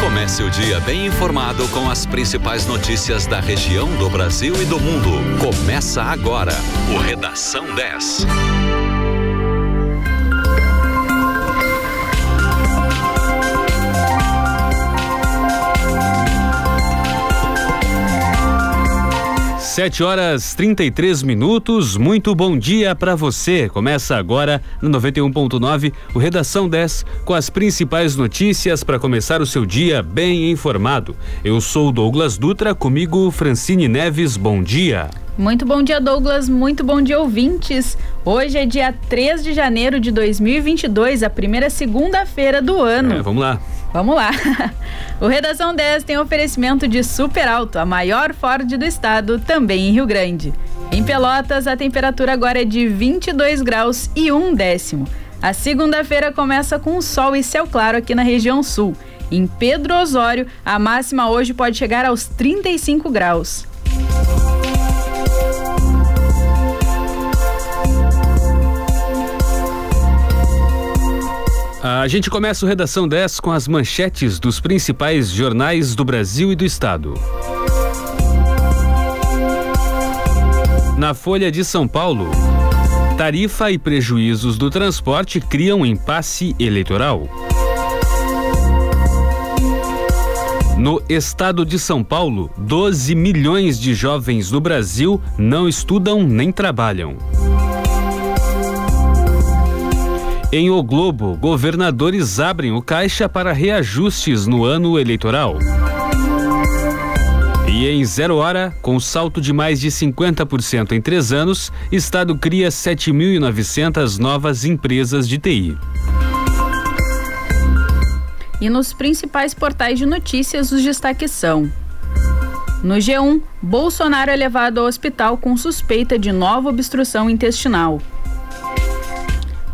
Comece o dia bem informado com as principais notícias da região, do Brasil e do mundo. Começa agora o Redação 10. Sete horas 33 minutos. Muito bom dia para você. Começa agora no 91.9 o Redação 10 com as principais notícias para começar o seu dia bem informado. Eu sou Douglas Dutra, comigo Francine Neves. Bom dia. Muito bom dia, Douglas. Muito bom dia, ouvintes. Hoje é dia 3 de janeiro de 2022, a primeira segunda-feira do ano. É, vamos lá. Vamos lá. O Redação 10 tem oferecimento de Super Alto, a maior Ford do estado, também em Rio Grande. Em Pelotas, a temperatura agora é de 22 graus e um décimo. A segunda-feira começa com sol e céu claro aqui na região sul. Em Pedro Osório, a máxima hoje pode chegar aos 35 graus. A gente começa o Redação 10 com as manchetes dos principais jornais do Brasil e do Estado. Na Folha de São Paulo, tarifa e prejuízos do transporte criam impasse eleitoral. No estado de São Paulo, 12 milhões de jovens no Brasil não estudam nem trabalham. Em O Globo, governadores abrem o caixa para reajustes no ano eleitoral. E em zero hora, com salto de mais de 50% em três anos, Estado cria 7.900 novas empresas de TI. E nos principais portais de notícias, os destaques são: No G1, Bolsonaro é levado ao hospital com suspeita de nova obstrução intestinal.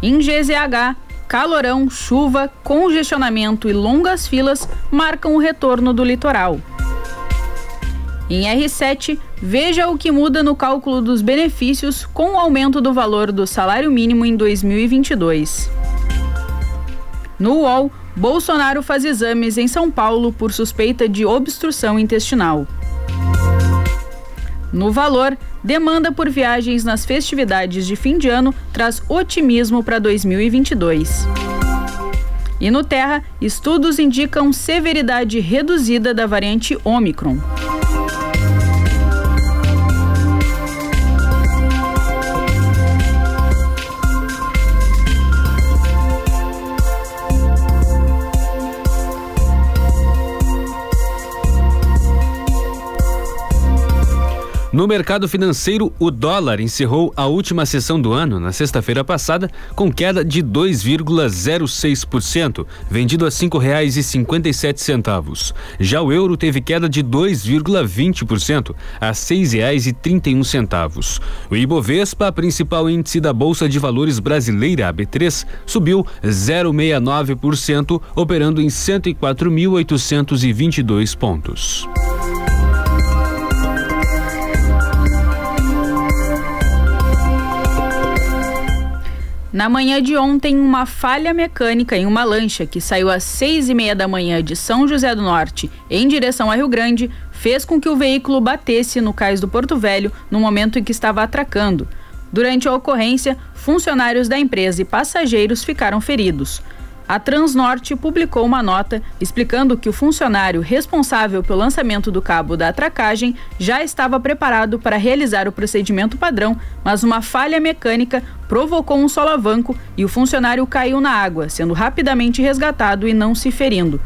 Em GZH, calorão, chuva, congestionamento e longas filas marcam o retorno do litoral. Em R7, veja o que muda no cálculo dos benefícios com o aumento do valor do salário mínimo em 2022. No UOL, Bolsonaro faz exames em São Paulo por suspeita de obstrução intestinal. No valor, demanda por viagens nas festividades de fim de ano traz otimismo para 2022. E no Terra, estudos indicam severidade reduzida da variante Omicron. No mercado financeiro, o dólar encerrou a última sessão do ano, na sexta-feira passada, com queda de 2,06%, vendido a R$ 5,57. Já o euro teve queda de 2,20%, a R$ 6,31. O Ibovespa, principal índice da Bolsa de Valores brasileira, AB3, subiu 0,69%, operando em 104.822 pontos. Na manhã de ontem, uma falha mecânica em uma lancha que saiu às seis e meia da manhã de São José do Norte em direção a Rio Grande fez com que o veículo batesse no cais do Porto Velho no momento em que estava atracando. Durante a ocorrência, funcionários da empresa e passageiros ficaram feridos. A Transnorte publicou uma nota explicando que o funcionário responsável pelo lançamento do cabo da atracagem já estava preparado para realizar o procedimento padrão, mas uma falha mecânica provocou um solavanco e o funcionário caiu na água, sendo rapidamente resgatado e não se ferindo.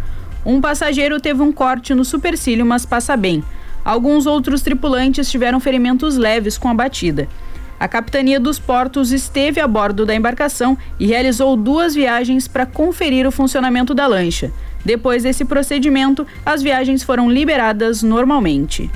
Um passageiro teve um corte no supercílio, mas passa bem. Alguns outros tripulantes tiveram ferimentos leves com a batida. A Capitania dos Portos esteve a bordo da embarcação e realizou duas viagens para conferir o funcionamento da lancha. Depois desse procedimento, as viagens foram liberadas normalmente.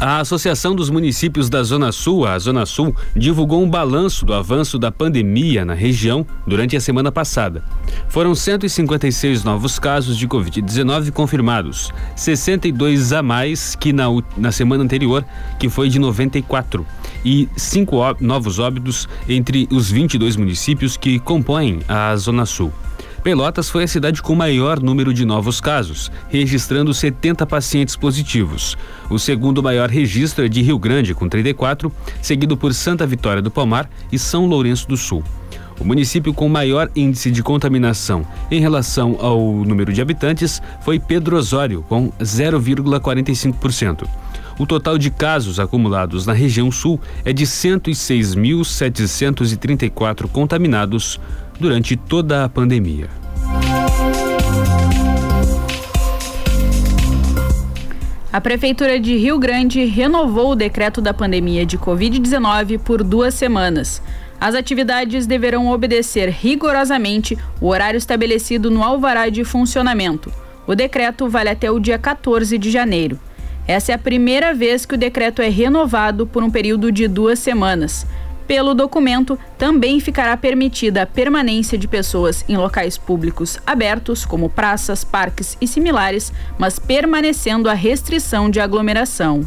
A Associação dos Municípios da Zona Sul, a Zona Sul, divulgou um balanço do avanço da pandemia na região durante a semana passada. Foram 156 novos casos de Covid-19 confirmados, 62 a mais que na, na semana anterior, que foi de 94, e cinco novos óbitos entre os 22 municípios que compõem a Zona Sul. Pelotas foi a cidade com maior número de novos casos, registrando 70 pacientes positivos. O segundo maior registro é de Rio Grande, com 34, seguido por Santa Vitória do Palmar e São Lourenço do Sul. O município com maior índice de contaminação em relação ao número de habitantes foi Pedro Osório, com 0,45%. O total de casos acumulados na região sul é de 106.734 contaminados durante toda a pandemia. A Prefeitura de Rio Grande renovou o decreto da pandemia de Covid-19 por duas semanas. As atividades deverão obedecer rigorosamente o horário estabelecido no alvará de funcionamento. O decreto vale até o dia 14 de janeiro. Essa é a primeira vez que o decreto é renovado por um período de duas semanas. Pelo documento, também ficará permitida a permanência de pessoas em locais públicos abertos, como praças, parques e similares, mas permanecendo a restrição de aglomeração.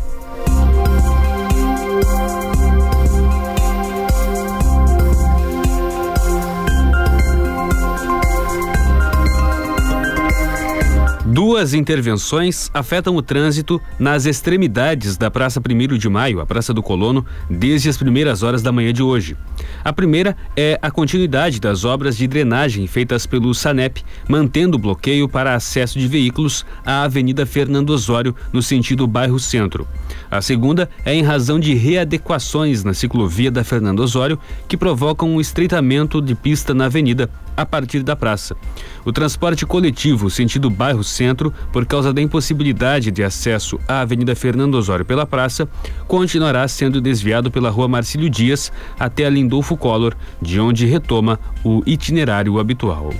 Duas intervenções afetam o trânsito nas extremidades da Praça 1 de Maio, a Praça do Colono, desde as primeiras horas da manhã de hoje. A primeira é a continuidade das obras de drenagem feitas pelo SANEP, mantendo o bloqueio para acesso de veículos à Avenida Fernando Osório, no sentido bairro Centro. A segunda é em razão de readequações na ciclovia da Fernando Osório, que provocam um estreitamento de pista na avenida a partir da praça. O transporte coletivo sentido bairro Centro, por causa da impossibilidade de acesso à Avenida Fernando Osório pela praça, continuará sendo desviado pela Rua Marcílio Dias até a Lindolfo Collor, de onde retoma o itinerário habitual.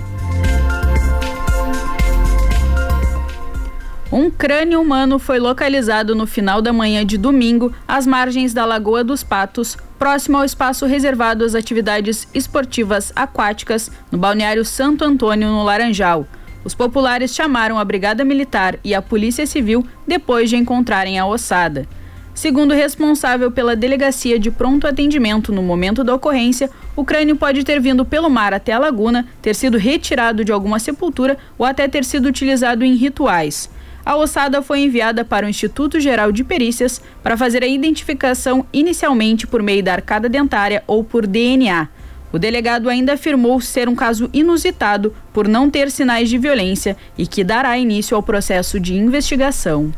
Um crânio humano foi localizado no final da manhã de domingo às margens da Lagoa dos Patos, próximo ao espaço reservado às atividades esportivas aquáticas no balneário Santo Antônio, no Laranjal. Os populares chamaram a Brigada Militar e a Polícia Civil depois de encontrarem a ossada. Segundo o responsável pela delegacia de pronto atendimento no momento da ocorrência, o crânio pode ter vindo pelo mar até a laguna, ter sido retirado de alguma sepultura ou até ter sido utilizado em rituais. A ossada foi enviada para o Instituto Geral de Perícias para fazer a identificação inicialmente por meio da arcada dentária ou por DNA. O delegado ainda afirmou ser um caso inusitado por não ter sinais de violência e que dará início ao processo de investigação.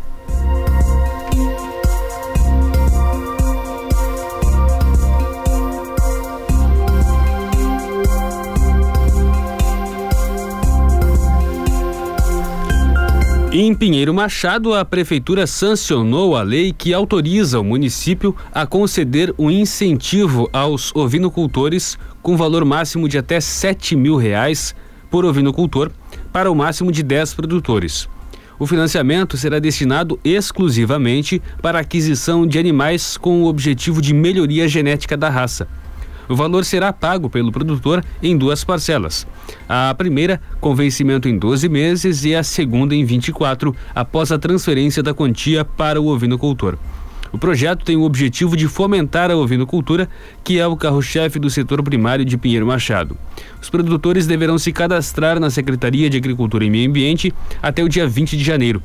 Em Pinheiro Machado, a prefeitura sancionou a lei que autoriza o município a conceder um incentivo aos ovinocultores com valor máximo de até sete mil reais por ovinocultor para o máximo de 10 produtores. O financiamento será destinado exclusivamente para a aquisição de animais com o objetivo de melhoria genética da raça. O valor será pago pelo produtor em duas parcelas. A primeira, com vencimento em 12 meses, e a segunda em 24, após a transferência da quantia para o ovinocultor. O projeto tem o objetivo de fomentar a ovinocultura, que é o carro-chefe do setor primário de Pinheiro Machado. Os produtores deverão se cadastrar na Secretaria de Agricultura e Meio Ambiente até o dia 20 de janeiro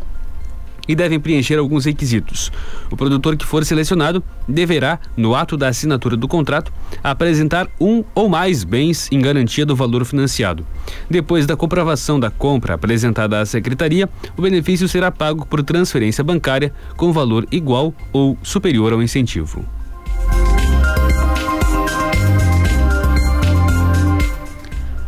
e devem preencher alguns requisitos. O produtor que for selecionado deverá, no ato da assinatura do contrato, apresentar um ou mais bens em garantia do valor financiado. Depois da comprovação da compra apresentada à secretaria, o benefício será pago por transferência bancária com valor igual ou superior ao incentivo.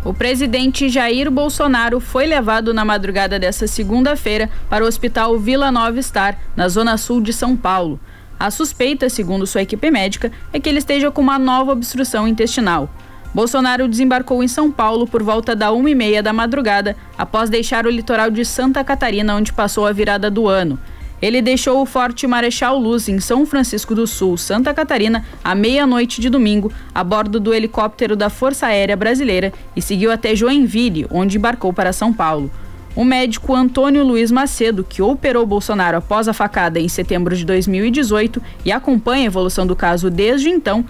O presidente Jair Bolsonaro foi levado na madrugada desta segunda-feira para o Hospital Vila Nova Star, na zona sul de São Paulo. A suspeita, segundo sua equipe médica, é que ele esteja com uma nova obstrução intestinal. Bolsonaro desembarcou em São Paulo por volta da uma e meia da madrugada, após deixar o litoral de Santa Catarina, onde passou a virada do ano. Ele deixou o Forte Marechal Luz em São Francisco do Sul, Santa Catarina, à meia-noite de domingo, a bordo do helicóptero da Força Aérea Brasileira e seguiu até Joinville, onde embarcou para São Paulo. O médico Antônio Luiz Macedo, que operou Bolsonaro após a facada em setembro de 2018 e acompanha a evolução do caso desde então,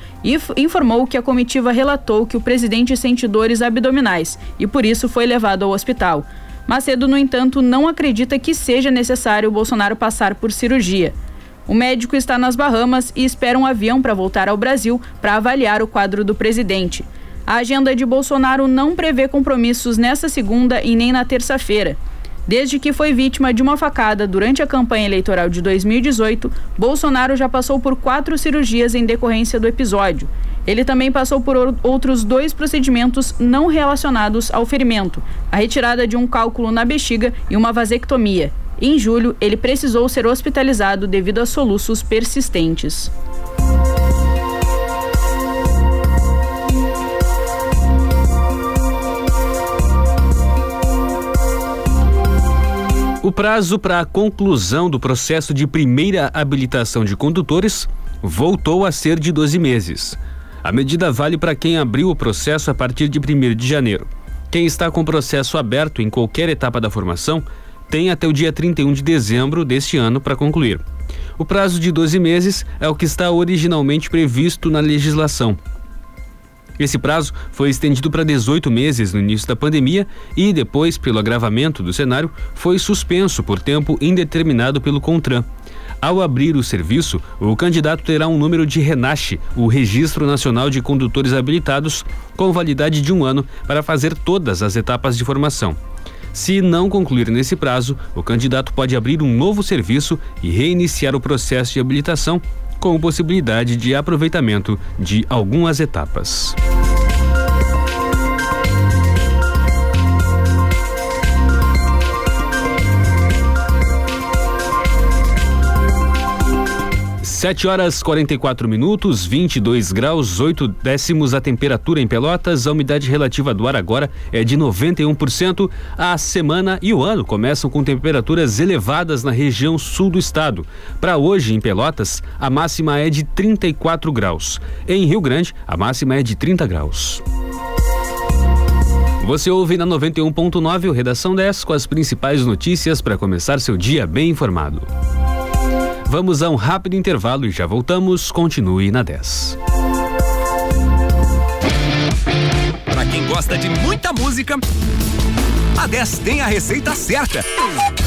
informou que a comitiva relatou que o presidente sente dores abdominais e por isso foi levado ao hospital. Macedo, no entanto, não acredita que seja necessário Bolsonaro passar por cirurgia. O médico está nas Bahamas e espera um avião para voltar ao Brasil para avaliar o quadro do presidente. A agenda de Bolsonaro não prevê compromissos nesta segunda e nem na terça-feira. Desde que foi vítima de uma facada durante a campanha eleitoral de 2018, Bolsonaro já passou por quatro cirurgias em decorrência do episódio. Ele também passou por outros dois procedimentos não relacionados ao ferimento: a retirada de um cálculo na bexiga e uma vasectomia. Em julho, ele precisou ser hospitalizado devido a soluços persistentes. O prazo para a conclusão do processo de primeira habilitação de condutores voltou a ser de 12 meses. A medida vale para quem abriu o processo a partir de 1 de janeiro. Quem está com o processo aberto em qualquer etapa da formação tem até o dia 31 de dezembro deste ano para concluir. O prazo de 12 meses é o que está originalmente previsto na legislação. Esse prazo foi estendido para 18 meses no início da pandemia e, depois, pelo agravamento do cenário, foi suspenso por tempo indeterminado pelo CONTRAN. Ao abrir o serviço, o candidato terá um número de RENASH, o Registro Nacional de Condutores Habilitados, com validade de um ano para fazer todas as etapas de formação. Se não concluir nesse prazo, o candidato pode abrir um novo serviço e reiniciar o processo de habilitação com possibilidade de aproveitamento de algumas etapas. Sete horas 44 minutos, 22 graus, 8 décimos a temperatura em Pelotas. A umidade relativa do ar agora é de 91%. A semana e o ano começam com temperaturas elevadas na região sul do estado. Para hoje, em Pelotas, a máxima é de 34 graus. Em Rio Grande, a máxima é de 30 graus. Você ouve na 91.9 o Redação 10 com as principais notícias para começar seu dia bem informado. Vamos a um rápido intervalo e já voltamos. Continue na 10. Para quem gosta de muita música, a 10 tem a receita certa.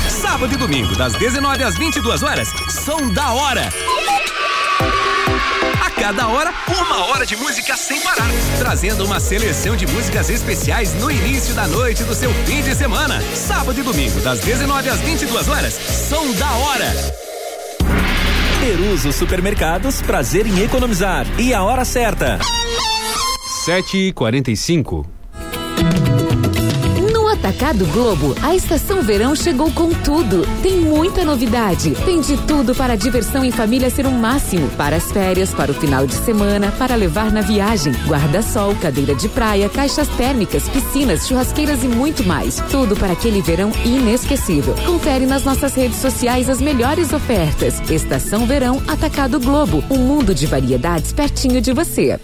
Sábado e domingo, das 19 às 22 horas, som da hora. A cada hora, uma hora de música sem parar. Trazendo uma seleção de músicas especiais no início da noite do seu fim de semana. Sábado e domingo, das 19 às 22 horas, som da hora. Peruso Supermercados, prazer em economizar. E a hora certa. 7 e 45 Atacado Globo, a estação verão chegou com tudo. Tem muita novidade. Tem de tudo para a diversão em família ser o um máximo. Para as férias, para o final de semana, para levar na viagem. Guarda-sol, cadeira de praia, caixas térmicas, piscinas, churrasqueiras e muito mais. Tudo para aquele verão inesquecível. Confere nas nossas redes sociais as melhores ofertas. Estação Verão Atacado Globo. Um mundo de variedades pertinho de você.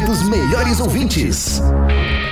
Dos melhores ouvintes.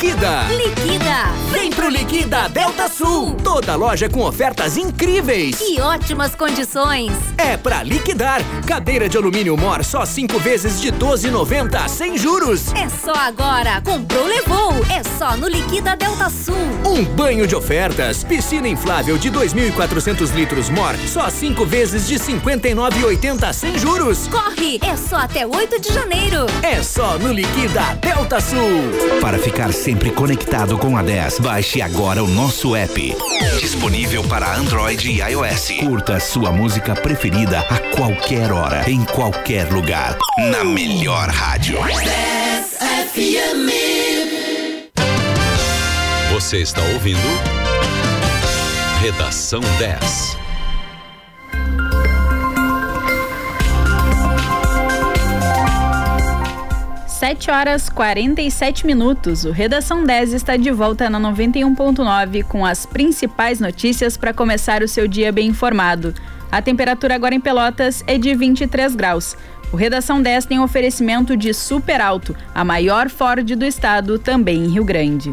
Liquida! Liquida! Vem pro Liquida Delta Sul. Toda loja com ofertas incríveis. E ótimas condições. É pra liquidar. Cadeira de alumínio Mor só cinco vezes de 12,90 sem juros. É só agora. Comprou, levou. É só no Liquida Delta Sul. Um banho de ofertas. Piscina inflável de 2.400 litros Mor só cinco vezes de 59,80 sem juros. Corre. É só até 8 de janeiro. É só no Liquida Delta Sul. Para ficar sempre conectado com a 10, baixe agora o nosso app. Disponível para Android e iOS. Curta sua música preferida a qualquer hora, em qualquer lugar. Na melhor rádio. 10 FM. Você está ouvindo Redação 10. 7 horas 47 minutos. O Redação 10 está de volta na 91.9 com as principais notícias para começar o seu dia bem informado. A temperatura agora em Pelotas é de 23 graus. O Redação 10 tem oferecimento de Super Alto, a maior Ford do estado, também em Rio Grande.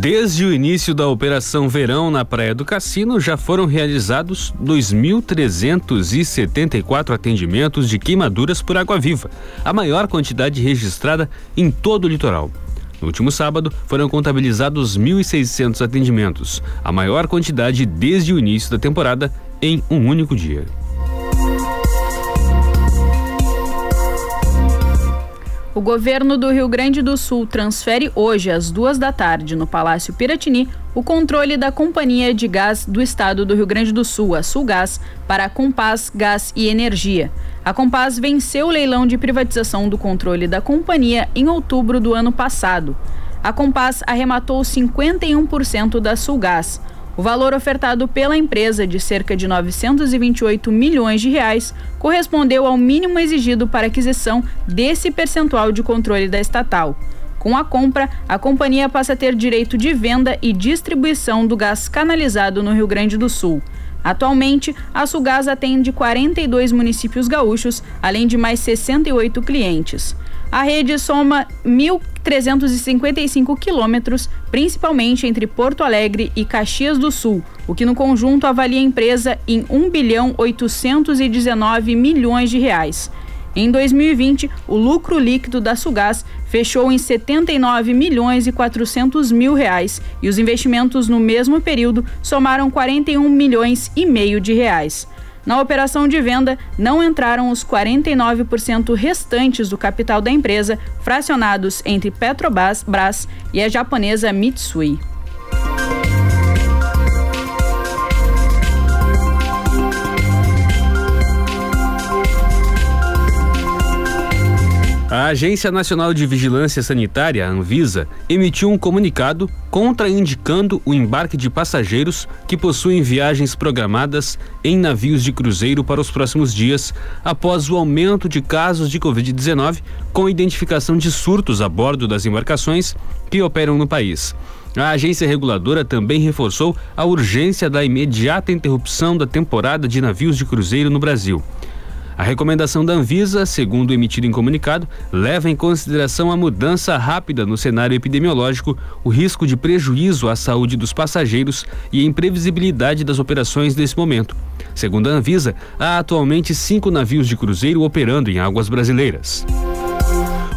Desde o início da Operação Verão na Praia do Cassino, já foram realizados 2.374 atendimentos de queimaduras por água-viva, a maior quantidade registrada em todo o litoral. No último sábado, foram contabilizados 1.600 atendimentos, a maior quantidade desde o início da temporada em um único dia. O governo do Rio Grande do Sul transfere hoje, às duas da tarde, no Palácio Piratini, o controle da Companhia de Gás do Estado do Rio Grande do Sul, a Sulgás, para a Compaz Gás e Energia. A Compaz venceu o leilão de privatização do controle da companhia em outubro do ano passado. A Compaz arrematou 51% da Sulgás. O valor ofertado pela empresa, de cerca de 928 milhões de reais, correspondeu ao mínimo exigido para aquisição desse percentual de controle da estatal. Com a compra, a companhia passa a ter direito de venda e distribuição do gás canalizado no Rio Grande do Sul. Atualmente, a Sulgás atende 42 municípios gaúchos, além de mais 68 clientes. A rede soma 1.355 quilômetros, principalmente entre Porto Alegre e Caxias do Sul, o que no conjunto avalia a empresa em 1 bilhão 819 milhões de reais. Em 2020, o lucro líquido da Sugás fechou em 79 milhões e 400 mil reais e os investimentos no mesmo período somaram 41 milhões e meio de reais. Na operação de venda, não entraram os 49% restantes do capital da empresa, fracionados entre Petrobras Brás e a japonesa Mitsui. A Agência Nacional de Vigilância Sanitária, Anvisa, emitiu um comunicado contraindicando o embarque de passageiros que possuem viagens programadas em navios de cruzeiro para os próximos dias, após o aumento de casos de Covid-19 com identificação de surtos a bordo das embarcações que operam no país. A agência reguladora também reforçou a urgência da imediata interrupção da temporada de navios de cruzeiro no Brasil. A recomendação da Anvisa, segundo emitido em comunicado, leva em consideração a mudança rápida no cenário epidemiológico, o risco de prejuízo à saúde dos passageiros e a imprevisibilidade das operações nesse momento. Segundo a Anvisa, há atualmente cinco navios de cruzeiro operando em águas brasileiras.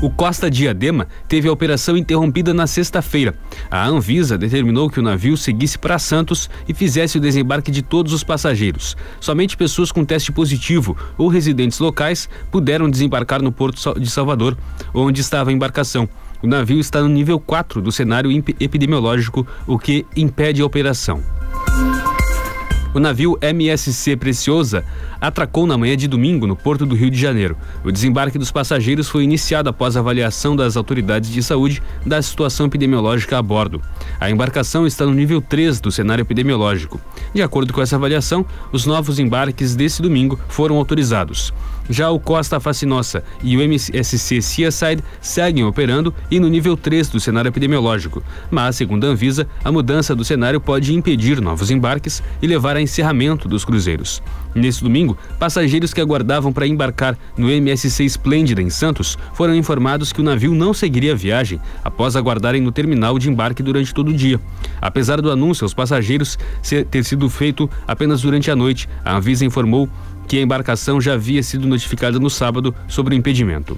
O Costa Diadema teve a operação interrompida na sexta-feira. A Anvisa determinou que o navio seguisse para Santos e fizesse o desembarque de todos os passageiros. Somente pessoas com teste positivo ou residentes locais puderam desembarcar no porto de Salvador, onde estava a embarcação. O navio está no nível 4 do cenário epidemiológico, o que impede a operação. O navio MSC Preciosa atracou na manhã de domingo no porto do Rio de Janeiro. O desembarque dos passageiros foi iniciado após avaliação das autoridades de saúde da situação epidemiológica a bordo. A embarcação está no nível 3 do cenário epidemiológico. De acordo com essa avaliação, os novos embarques desse domingo foram autorizados. Já o Costa Fascinosa e o MSC Seaside seguem operando e no nível 3 do cenário epidemiológico. Mas, segundo a Anvisa, a mudança do cenário pode impedir novos embarques e levar a encerramento dos cruzeiros. Nesse domingo, passageiros que aguardavam para embarcar no MSC Splendida em Santos foram informados que o navio não seguiria a viagem após aguardarem no terminal de embarque durante todo o dia. Apesar do anúncio aos passageiros ter sido feito apenas durante a noite, a Anvisa informou que a embarcação já havia sido notificada no sábado sobre o impedimento.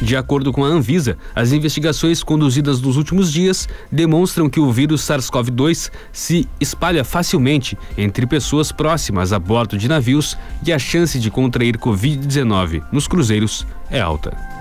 De acordo com a Anvisa, as investigações conduzidas nos últimos dias demonstram que o vírus SARS-CoV-2 se espalha facilmente entre pessoas próximas a bordo de navios e a chance de contrair Covid-19 nos cruzeiros é alta.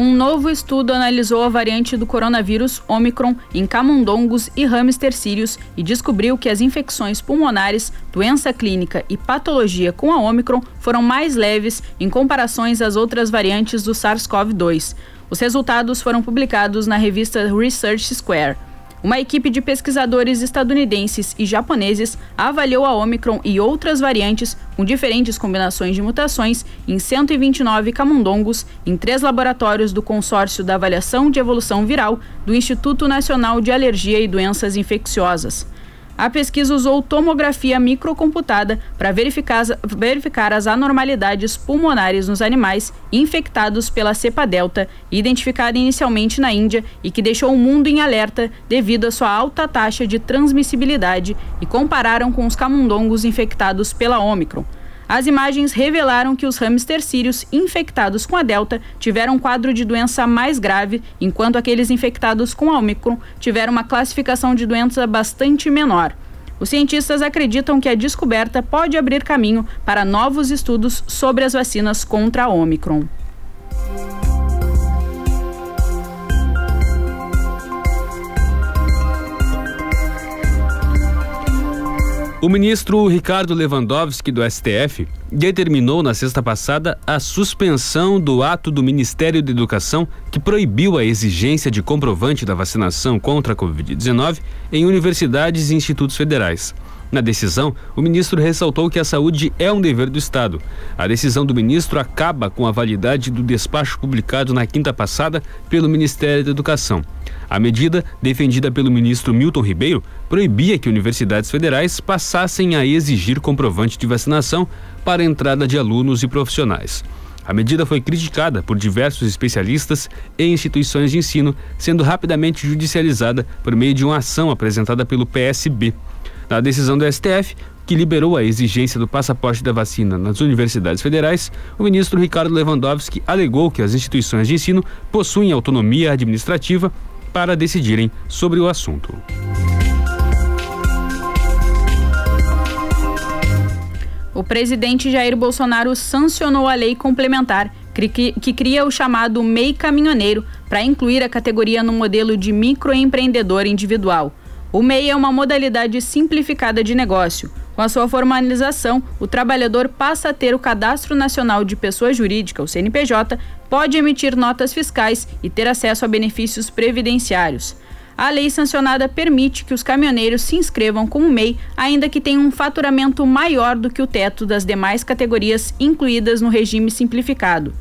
Um novo estudo analisou a variante do coronavírus Omicron em camundongos e hamster sírios e descobriu que as infecções pulmonares, doença clínica e patologia com a Omicron foram mais leves em comparações às outras variantes do SARS-CoV-2. Os resultados foram publicados na revista Research Square. Uma equipe de pesquisadores estadunidenses e japoneses avaliou a Omicron e outras variantes com diferentes combinações de mutações em 129 camundongos em três laboratórios do Consórcio da Avaliação de Evolução Viral do Instituto Nacional de Alergia e Doenças Infecciosas. A pesquisa usou tomografia microcomputada para verificar, verificar as anormalidades pulmonares nos animais infectados pela cepa delta, identificada inicialmente na Índia e que deixou o mundo em alerta devido à sua alta taxa de transmissibilidade e compararam com os camundongos infectados pela Omicron. As imagens revelaram que os hamsters sírios infectados com a Delta tiveram um quadro de doença mais grave, enquanto aqueles infectados com a Omicron tiveram uma classificação de doença bastante menor. Os cientistas acreditam que a descoberta pode abrir caminho para novos estudos sobre as vacinas contra a Omicron. O ministro Ricardo Lewandowski, do STF, determinou na sexta passada a suspensão do ato do Ministério da Educação que proibiu a exigência de comprovante da vacinação contra a Covid-19 em universidades e institutos federais. Na decisão, o ministro ressaltou que a saúde é um dever do Estado. A decisão do ministro acaba com a validade do despacho publicado na quinta passada pelo Ministério da Educação. A medida, defendida pelo ministro Milton Ribeiro, proibia que universidades federais passassem a exigir comprovante de vacinação para a entrada de alunos e profissionais. A medida foi criticada por diversos especialistas e instituições de ensino, sendo rapidamente judicializada por meio de uma ação apresentada pelo PSB. Na decisão do STF, que liberou a exigência do passaporte da vacina nas universidades federais, o ministro Ricardo Lewandowski alegou que as instituições de ensino possuem autonomia administrativa para decidirem sobre o assunto. O presidente Jair Bolsonaro sancionou a lei complementar que cria o chamado MEI Caminhoneiro para incluir a categoria no modelo de microempreendedor individual. O MEI é uma modalidade simplificada de negócio. Com a sua formalização, o trabalhador passa a ter o Cadastro Nacional de Pessoa Jurídica, o CNPJ, pode emitir notas fiscais e ter acesso a benefícios previdenciários. A lei sancionada permite que os caminhoneiros se inscrevam como MEI, ainda que tenham um faturamento maior do que o teto das demais categorias incluídas no regime simplificado.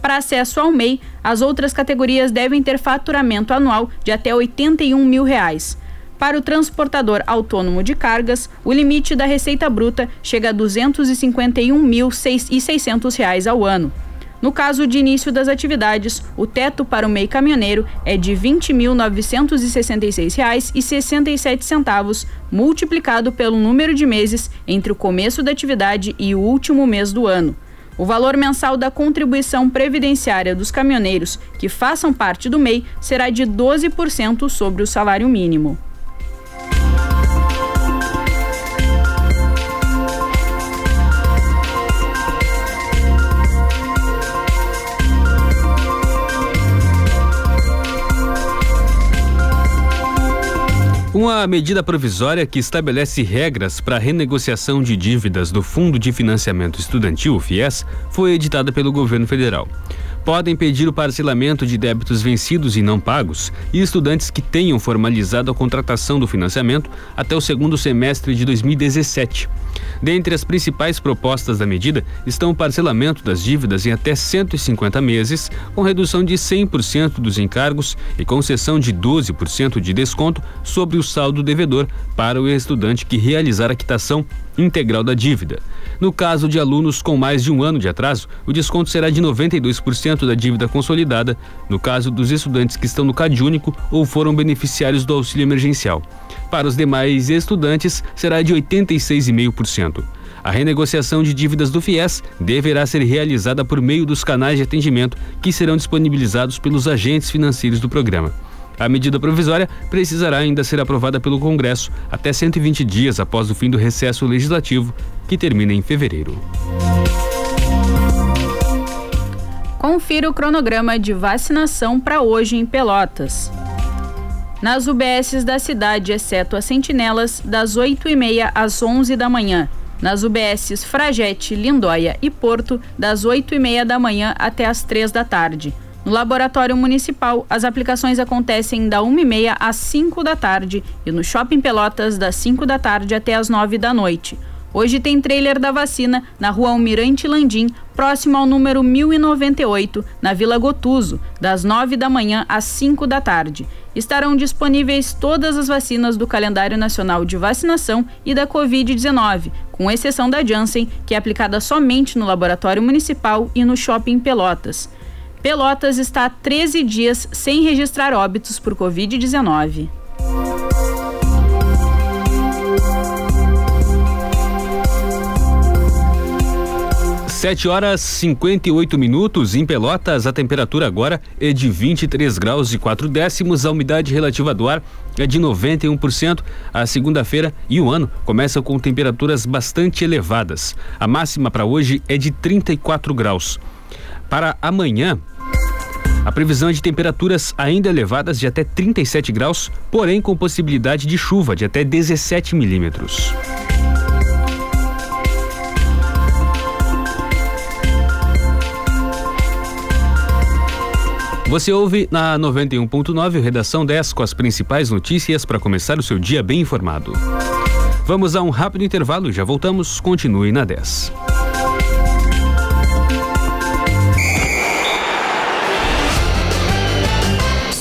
Para acesso ao MEI, as outras categorias devem ter faturamento anual de até 81 mil reais. Para o transportador autônomo de cargas, o limite da receita bruta chega a 251.600 reais ao ano. No caso de início das atividades, o teto para o MEI caminhoneiro é de R$ 20.966,67, multiplicado pelo número de meses entre o começo da atividade e o último mês do ano. O valor mensal da contribuição previdenciária dos caminhoneiros que façam parte do MEI será de 12% sobre o salário mínimo. Uma medida provisória que estabelece regras para a renegociação de dívidas do Fundo de Financiamento Estudantil, FIES, foi editada pelo governo federal. Podem pedir o parcelamento de débitos vencidos e não pagos e estudantes que tenham formalizado a contratação do financiamento até o segundo semestre de 2017. Dentre as principais propostas da medida estão o parcelamento das dívidas em até 150 meses, com redução de 100% dos encargos e concessão de 12% de desconto sobre o saldo devedor para o estudante que realizar a quitação integral da dívida. No caso de alunos com mais de um ano de atraso, o desconto será de 92% da dívida consolidada, no caso dos estudantes que estão no CadÚnico ou foram beneficiários do auxílio emergencial. Para os demais estudantes, será de 86,5%. A renegociação de dívidas do FIES deverá ser realizada por meio dos canais de atendimento que serão disponibilizados pelos agentes financeiros do programa. A medida provisória precisará ainda ser aprovada pelo Congresso até 120 dias após o fim do recesso legislativo, que termina em fevereiro. Confira o cronograma de vacinação para hoje em Pelotas. Nas UBSs da cidade, exceto as sentinelas, das 8h30 às 11 da manhã. Nas UBSs Fragete, Lindóia e Porto, das 8h30 da manhã até as 3 da tarde. No Laboratório Municipal, as aplicações acontecem da 1h30 às 5 da tarde e no Shopping Pelotas, das 5 da tarde até as 9 da noite. Hoje tem trailer da vacina na rua Almirante Landim, próximo ao número 1098, na Vila Gotuso, das 9 da manhã às 5 da tarde. Estarão disponíveis todas as vacinas do calendário nacional de vacinação e da Covid-19, com exceção da Janssen, que é aplicada somente no Laboratório Municipal e no Shopping Pelotas. Pelotas está há 13 dias sem registrar óbitos por Covid-19. Sete horas 58 minutos em Pelotas, a temperatura agora é de 23 graus e 4 décimos, a umidade relativa do ar é de 91%. A segunda-feira e o ano começa com temperaturas bastante elevadas. A máxima para hoje é de 34 graus. Para amanhã, a previsão é de temperaturas ainda elevadas de até 37 graus, porém com possibilidade de chuva de até 17 milímetros. Você ouve na 91.9 Redação 10 com as principais notícias para começar o seu dia bem informado. Vamos a um rápido intervalo já voltamos. Continue na 10.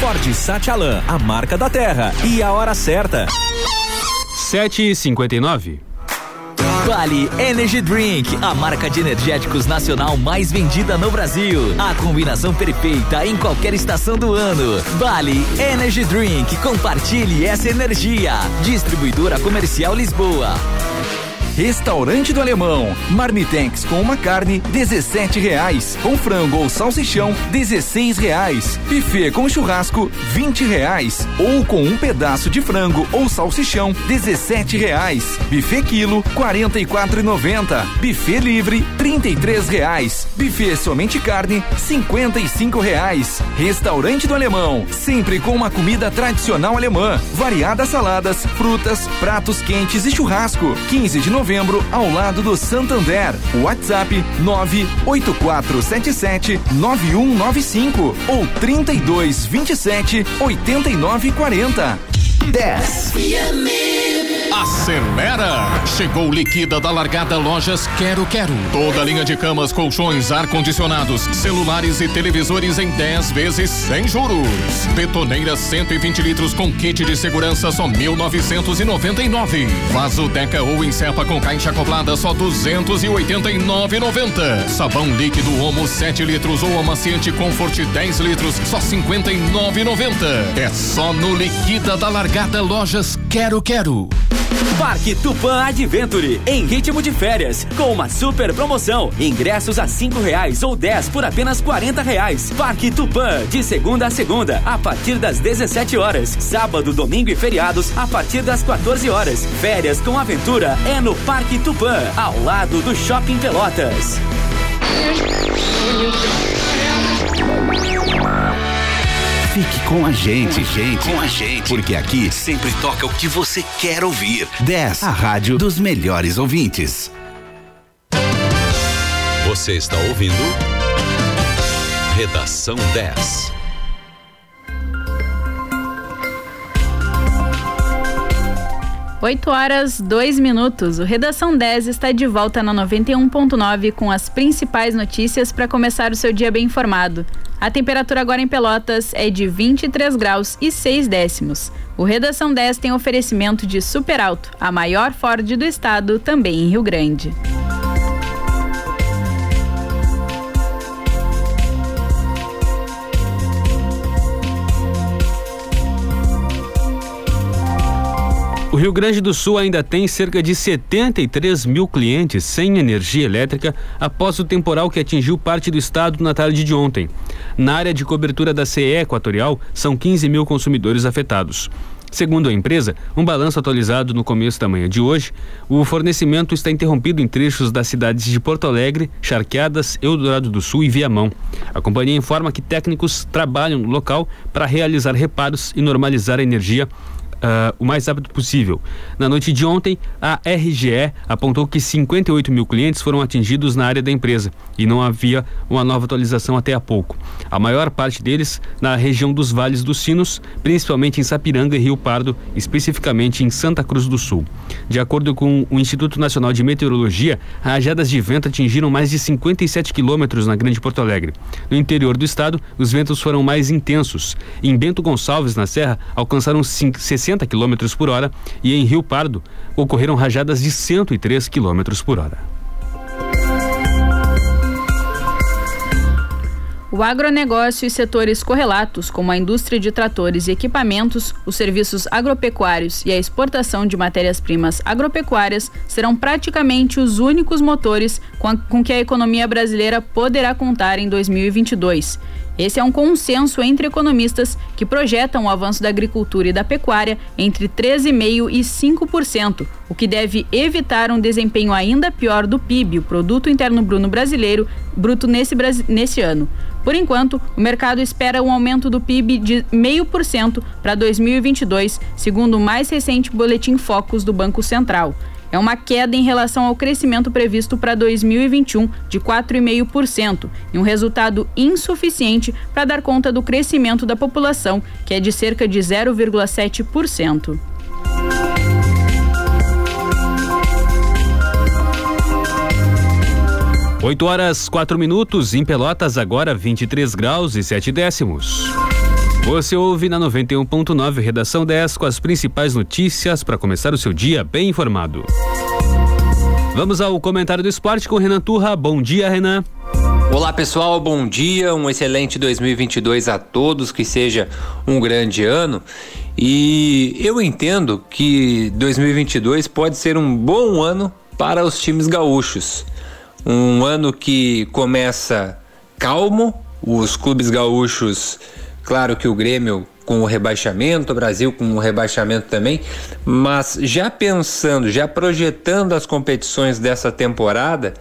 Ford Satialan, a marca da terra. E a hora certa. 7 e 59 Vale Energy Drink, a marca de energéticos nacional mais vendida no Brasil. A combinação perfeita em qualquer estação do ano. Vale Energy Drink, compartilhe essa energia. Distribuidora Comercial Lisboa. Restaurante do Alemão. Marmitex com uma carne, 17 reais. Com frango ou salsichão, 16 reais. Buffet com churrasco, 20 reais. Ou com um pedaço de frango ou salsichão, 17 reais. Buffet quilo, 44,90. Buffet livre, 33 reais. Buffet somente carne, 55 reais. Restaurante do Alemão, sempre com uma comida tradicional alemã. Variadas saladas, frutas, pratos quentes e churrasco. 15 de novembro novembro, ao lado do Santander. WhatsApp 98477 9195 ou 3227 8940. 10. Acelera! Chegou liquida da largada Lojas Quero Quero. Toda linha de camas, colchões, ar-condicionados, celulares e televisores em 10 vezes sem juros. Betoneira 120 litros com kit de segurança só 1999. Vaso Deca ou Insepa com caixa acoplada só 289,90. Sabão líquido Omo 7 litros ou amaciante Comfort 10 litros só 59,90. É só no liquida da largada Lojas Quero Quero. Parque Tupã Adventure, em ritmo de férias, com uma super promoção. Ingressos a cinco reais ou 10 por apenas quarenta reais. Parque Tupã, de segunda a segunda, a partir das 17 horas. Sábado, domingo e feriados, a partir das 14 horas. Férias com aventura é no Parque Tupã, ao lado do Shopping Pelotas. Com a gente, gente, com a gente, porque aqui sempre toca o que você quer ouvir. 10, a rádio dos melhores ouvintes. Você está ouvindo Redação 10. Oito horas, dois minutos. O Redação 10 está de volta na 91.9 com as principais notícias para começar o seu dia bem informado. A temperatura agora em Pelotas é de 23 graus e 6 décimos. O Redação 10 tem oferecimento de Super Alto, a maior Ford do estado, também em Rio Grande. O Rio Grande do Sul ainda tem cerca de 73 mil clientes sem energia elétrica após o temporal que atingiu parte do estado na tarde de ontem. Na área de cobertura da CE Equatorial, são 15 mil consumidores afetados. Segundo a empresa, um balanço atualizado no começo da manhã de hoje, o fornecimento está interrompido em trechos das cidades de Porto Alegre, Charqueadas, Eldorado do Sul e Viamão. A companhia informa que técnicos trabalham no local para realizar reparos e normalizar a energia Uh, o mais rápido possível. Na noite de ontem, a RGE apontou que 58 mil clientes foram atingidos na área da empresa e não havia uma nova atualização até há pouco. A maior parte deles na região dos Vales dos Sinos, principalmente em Sapiranga e Rio Pardo, especificamente em Santa Cruz do Sul. De acordo com o Instituto Nacional de Meteorologia, rajadas de vento atingiram mais de 57 quilômetros na Grande Porto Alegre. No interior do estado, os ventos foram mais intensos. Em Bento Gonçalves, na Serra, alcançaram 60 60 km por hora e em Rio Pardo ocorreram rajadas de 103 km por hora. O agronegócio e setores correlatos, como a indústria de tratores e equipamentos, os serviços agropecuários e a exportação de matérias-primas agropecuárias, serão praticamente os únicos motores com, a, com que a economia brasileira poderá contar em 2022. Esse é um consenso entre economistas que projetam o avanço da agricultura e da pecuária entre 13,5% e 5%, o que deve evitar um desempenho ainda pior do PIB, o Produto Interno Bruto Brasileiro, bruto nesse, nesse ano. Por enquanto, o mercado espera um aumento do PIB de 0,5% para 2022, segundo o mais recente boletim Focus do Banco Central. É uma queda em relação ao crescimento previsto para 2021 de 4,5% e um resultado insuficiente para dar conta do crescimento da população, que é de cerca de 0,7%. Oito horas, quatro minutos, em Pelotas, agora 23 graus e 7 décimos. Você ouve na 91.9 Redação 10 com as principais notícias para começar o seu dia bem informado. Vamos ao comentário do esporte com Renan Turra. Bom dia, Renan. Olá pessoal, bom dia, um excelente 2022 a todos, que seja um grande ano. E eu entendo que 2022 pode ser um bom ano para os times gaúchos. Um ano que começa calmo, os clubes gaúchos Claro que o Grêmio com o rebaixamento, o Brasil com o rebaixamento também, mas já pensando, já projetando as competições dessa temporada,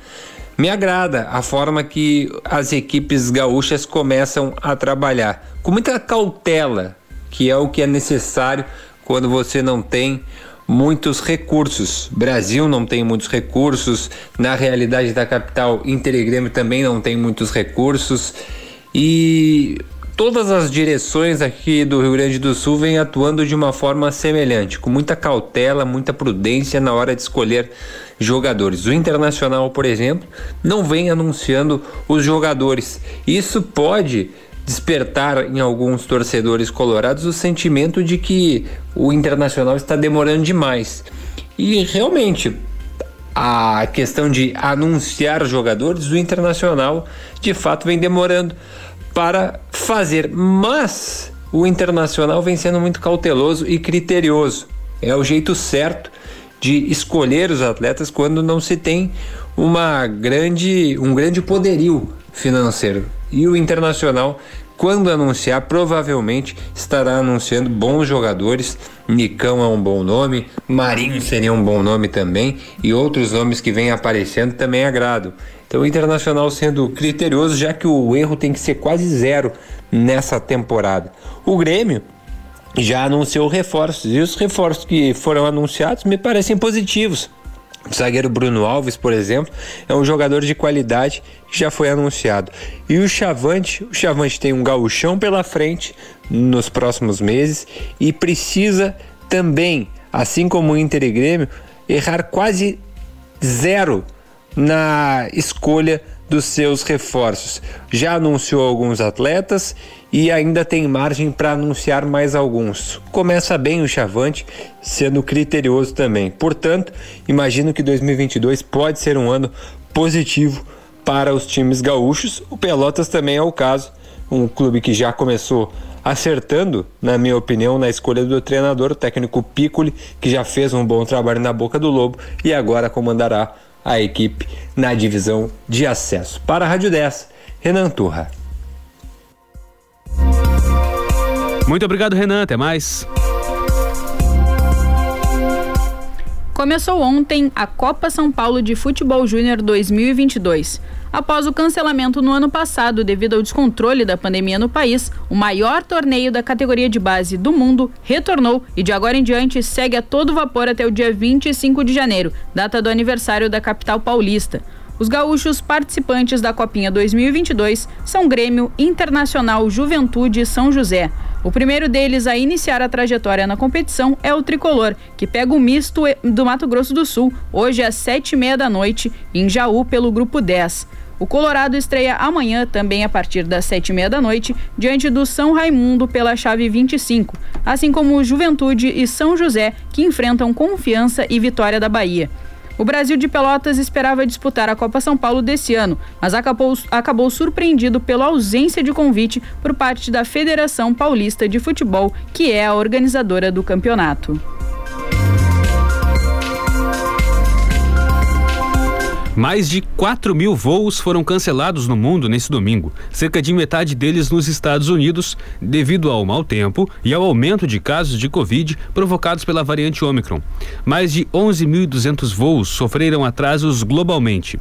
me agrada a forma que as equipes gaúchas começam a trabalhar, com muita cautela, que é o que é necessário quando você não tem muitos recursos. Brasil não tem muitos recursos, na realidade da capital, Inter e Grêmio também não tem muitos recursos. E todas as direções aqui do Rio Grande do Sul vêm atuando de uma forma semelhante, com muita cautela, muita prudência na hora de escolher jogadores. O Internacional, por exemplo, não vem anunciando os jogadores. Isso pode despertar em alguns torcedores colorados o sentimento de que o Internacional está demorando demais. E realmente, a questão de anunciar jogadores, o Internacional de fato vem demorando para fazer, mas o Internacional vem sendo muito cauteloso e criterioso. É o jeito certo de escolher os atletas quando não se tem uma grande, um grande poderio financeiro. E o Internacional, quando anunciar, provavelmente estará anunciando bons jogadores. Nicão é um bom nome, Marinho seria um bom nome também, e outros nomes que vêm aparecendo também agradam. Então, o Internacional sendo criterioso, já que o erro tem que ser quase zero nessa temporada. O Grêmio já anunciou reforços e os reforços que foram anunciados me parecem positivos. O zagueiro Bruno Alves, por exemplo, é um jogador de qualidade que já foi anunciado. E o Chavante, o Chavante tem um gauchão pela frente nos próximos meses e precisa também, assim como o Inter e Grêmio, errar quase zero na escolha dos seus reforços. Já anunciou alguns atletas e ainda tem margem para anunciar mais alguns. Começa bem o Chavante, sendo criterioso também. Portanto, imagino que 2022 pode ser um ano positivo para os times gaúchos. O Pelotas também é o caso, um clube que já começou acertando, na minha opinião, na escolha do treinador, o técnico Piccoli, que já fez um bom trabalho na boca do Lobo e agora comandará a equipe na divisão de acesso. Para a Rádio 10, Renan Turra. Muito obrigado, Renan. Até mais. Começou ontem a Copa São Paulo de Futebol Júnior 2022. Após o cancelamento no ano passado devido ao descontrole da pandemia no país, o maior torneio da categoria de base do mundo retornou e de agora em diante segue a todo vapor até o dia 25 de janeiro, data do aniversário da capital paulista. Os gaúchos participantes da Copinha 2022 são Grêmio, Internacional, Juventude e São José. O primeiro deles a iniciar a trajetória na competição é o Tricolor, que pega o misto do Mato Grosso do Sul, hoje às sete e meia da noite, em Jaú, pelo Grupo 10. O Colorado estreia amanhã, também a partir das sete e meia da noite, diante do São Raimundo pela chave 25, assim como Juventude e São José, que enfrentam Confiança e Vitória da Bahia. O Brasil de Pelotas esperava disputar a Copa São Paulo desse ano, mas acabou, acabou surpreendido pela ausência de convite por parte da Federação Paulista de Futebol, que é a organizadora do campeonato. Mais de 4 mil voos foram cancelados no mundo nesse domingo, cerca de metade deles nos Estados Unidos, devido ao mau tempo e ao aumento de casos de Covid provocados pela variante Omicron. Mais de 11.200 voos sofreram atrasos globalmente.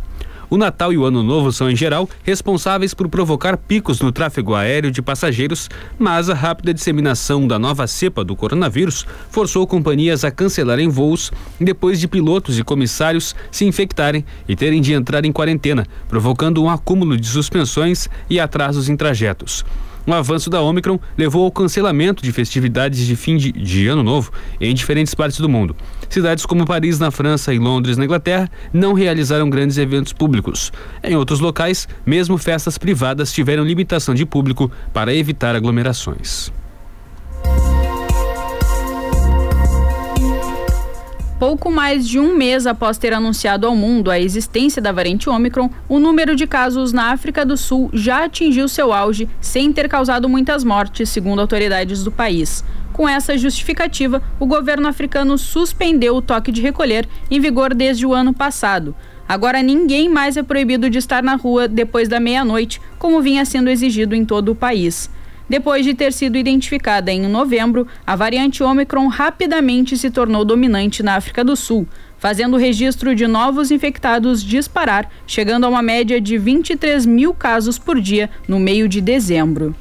O Natal e o Ano Novo são, em geral, responsáveis por provocar picos no tráfego aéreo de passageiros, mas a rápida disseminação da nova cepa do coronavírus forçou companhias a cancelarem voos depois de pilotos e comissários se infectarem e terem de entrar em quarentena, provocando um acúmulo de suspensões e atrasos em trajetos. O avanço da Omicron levou ao cancelamento de festividades de fim de, de ano novo em diferentes partes do mundo. Cidades como Paris, na França, e Londres, na Inglaterra, não realizaram grandes eventos públicos. Em outros locais, mesmo festas privadas tiveram limitação de público para evitar aglomerações. Pouco mais de um mês após ter anunciado ao mundo a existência da variante Omicron, o número de casos na África do Sul já atingiu seu auge sem ter causado muitas mortes, segundo autoridades do país. Com essa justificativa, o governo africano suspendeu o toque de recolher em vigor desde o ano passado. Agora ninguém mais é proibido de estar na rua depois da meia-noite, como vinha sendo exigido em todo o país. Depois de ter sido identificada em novembro, a variante Omicron rapidamente se tornou dominante na África do Sul, fazendo o registro de novos infectados disparar, chegando a uma média de 23 mil casos por dia no meio de dezembro.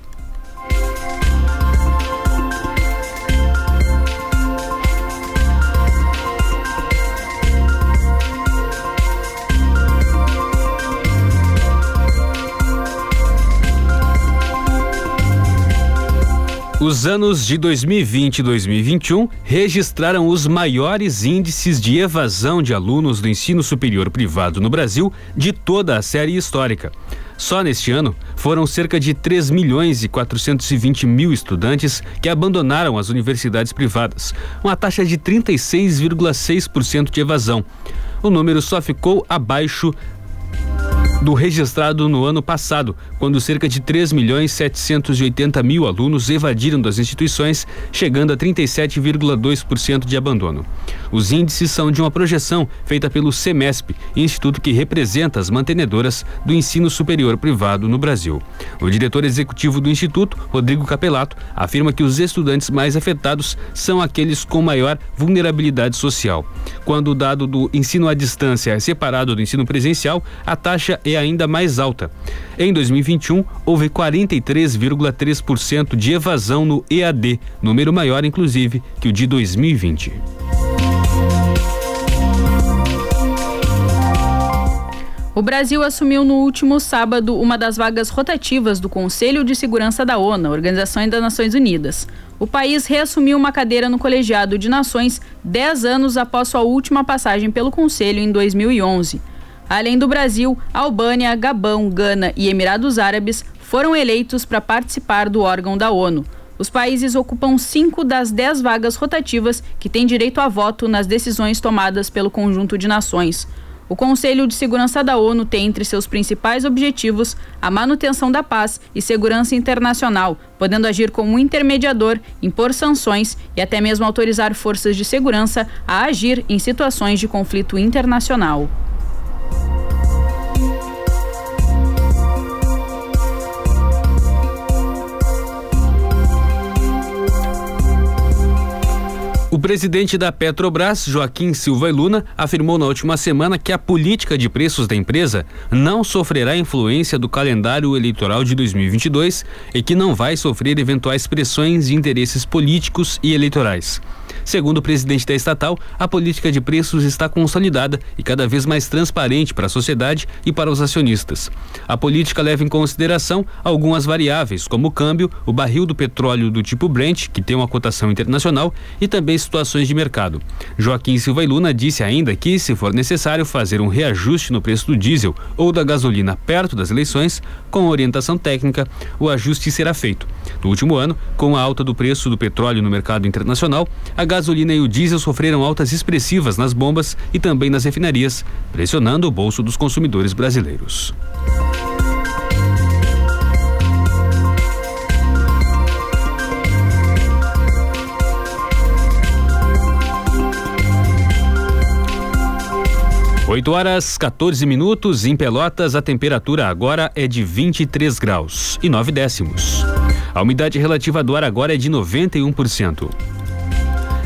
Os anos de 2020 e 2021 registraram os maiores índices de evasão de alunos do ensino superior privado no Brasil de toda a série histórica. Só neste ano, foram cerca de 3 milhões e 420 mil estudantes que abandonaram as universidades privadas, uma taxa de 36,6% de evasão. O número só ficou abaixo do registrado no ano passado, quando cerca de 3 milhões 780 mil alunos evadiram das instituições, chegando a 37,2% de abandono. Os índices são de uma projeção feita pelo CEMESP, instituto que representa as mantenedoras do ensino superior privado no Brasil. O diretor executivo do instituto, Rodrigo Capelato, afirma que os estudantes mais afetados são aqueles com maior vulnerabilidade social. Quando o dado do ensino à distância é separado do ensino presencial, a taxa é ainda mais alta. Em 2021, houve 43,3% de evasão no EAD, número maior, inclusive, que o de 2020. O Brasil assumiu no último sábado uma das vagas rotativas do Conselho de Segurança da ONU, Organização das Nações Unidas. O país reassumiu uma cadeira no Colegiado de Nações dez anos após sua última passagem pelo Conselho em 2011. Além do Brasil, Albânia, Gabão, Gana e Emirados Árabes foram eleitos para participar do órgão da ONU. Os países ocupam cinco das dez vagas rotativas que têm direito a voto nas decisões tomadas pelo conjunto de nações. O Conselho de Segurança da ONU tem entre seus principais objetivos a manutenção da paz e segurança internacional, podendo agir como intermediador, impor sanções e até mesmo autorizar forças de segurança a agir em situações de conflito internacional. O presidente da Petrobras, Joaquim Silva e Luna, afirmou na última semana que a política de preços da empresa não sofrerá influência do calendário eleitoral de 2022 e que não vai sofrer eventuais pressões de interesses políticos e eleitorais. Segundo o presidente da estatal, a política de preços está consolidada e cada vez mais transparente para a sociedade e para os acionistas. A política leva em consideração algumas variáveis, como o câmbio, o barril do petróleo do tipo Brent, que tem uma cotação internacional, e também situações de mercado. Joaquim Silva e Luna disse ainda que, se for necessário fazer um reajuste no preço do diesel ou da gasolina perto das eleições, com orientação técnica, o ajuste será feito. No último ano, com a alta do preço do petróleo no mercado internacional, a gasolina e o diesel sofreram altas expressivas nas bombas e também nas refinarias, pressionando o bolso dos consumidores brasileiros. Oito horas 14 minutos em Pelotas, a temperatura agora é de 23 graus e 9 décimos. A umidade relativa do ar agora é de 91%.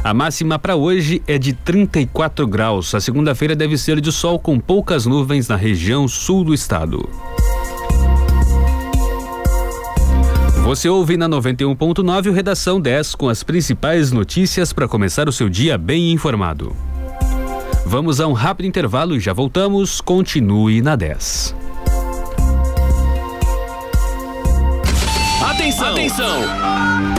A máxima para hoje é de 34 graus. A segunda-feira deve ser de sol com poucas nuvens na região sul do estado. Você ouve na 91.9 o Redação 10 com as principais notícias para começar o seu dia bem informado. Vamos a um rápido intervalo e já voltamos. Continue na 10. Atenção! Atenção!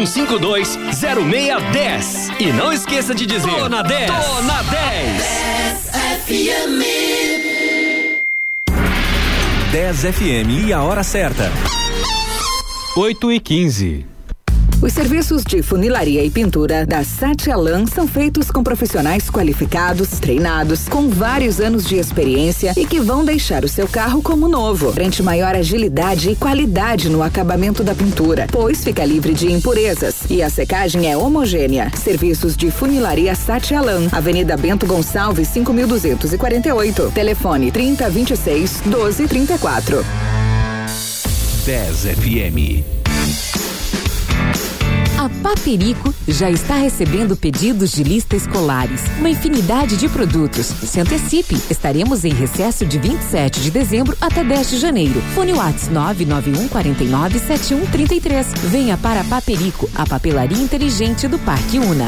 991520610. E não esqueça de dizer: Tô na 10. Tô na 10. 10 FM e a hora certa. 8 e 15. Os serviços de funilaria e pintura da Sete Alan são feitos com profissionais qualificados, treinados, com vários anos de experiência e que vão deixar o seu carro como novo. Garante maior agilidade e qualidade no acabamento da pintura, pois fica livre de impurezas e a secagem é homogênea. Serviços de funilaria Sete Alan, Avenida Bento Gonçalves, 5248. Telefone 3026 1234. 10 FM. A Paperico já está recebendo pedidos de lista escolares, uma infinidade de produtos. Se antecipe, estaremos em recesso de 27 de dezembro até 10 de janeiro. Fone Whats 991 49 7133. Venha para a Paperico, a papelaria inteligente do Parque Una.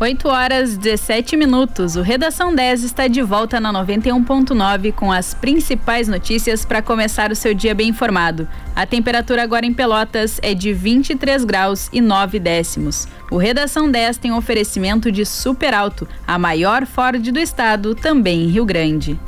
8 horas 17 minutos. O Redação 10 está de volta na 91.9 com as principais notícias para começar o seu dia bem informado. A temperatura agora em Pelotas é de 23 graus e 9 décimos. O Redação 10 tem um oferecimento de Super Alto, a maior Ford do estado, também em Rio Grande.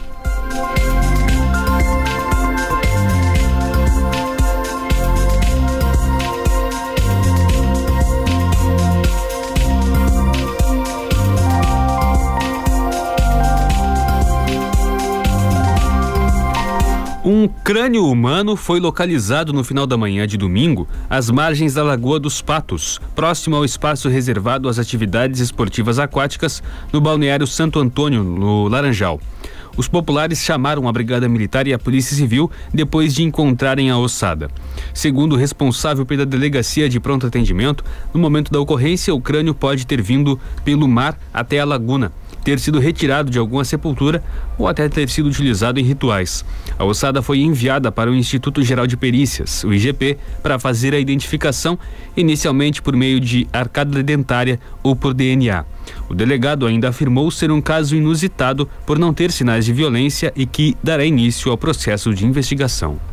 Um crânio humano foi localizado no final da manhã de domingo às margens da Lagoa dos Patos, próximo ao espaço reservado às atividades esportivas aquáticas no balneário Santo Antônio, no Laranjal. Os populares chamaram a Brigada Militar e a Polícia Civil depois de encontrarem a ossada. Segundo o responsável pela Delegacia de Pronto Atendimento, no momento da ocorrência, o crânio pode ter vindo pelo mar até a laguna ter sido retirado de alguma sepultura ou até ter sido utilizado em rituais. A ossada foi enviada para o Instituto Geral de Perícias, o IGP, para fazer a identificação, inicialmente por meio de arcada dentária ou por DNA. O delegado ainda afirmou ser um caso inusitado por não ter sinais de violência e que dará início ao processo de investigação.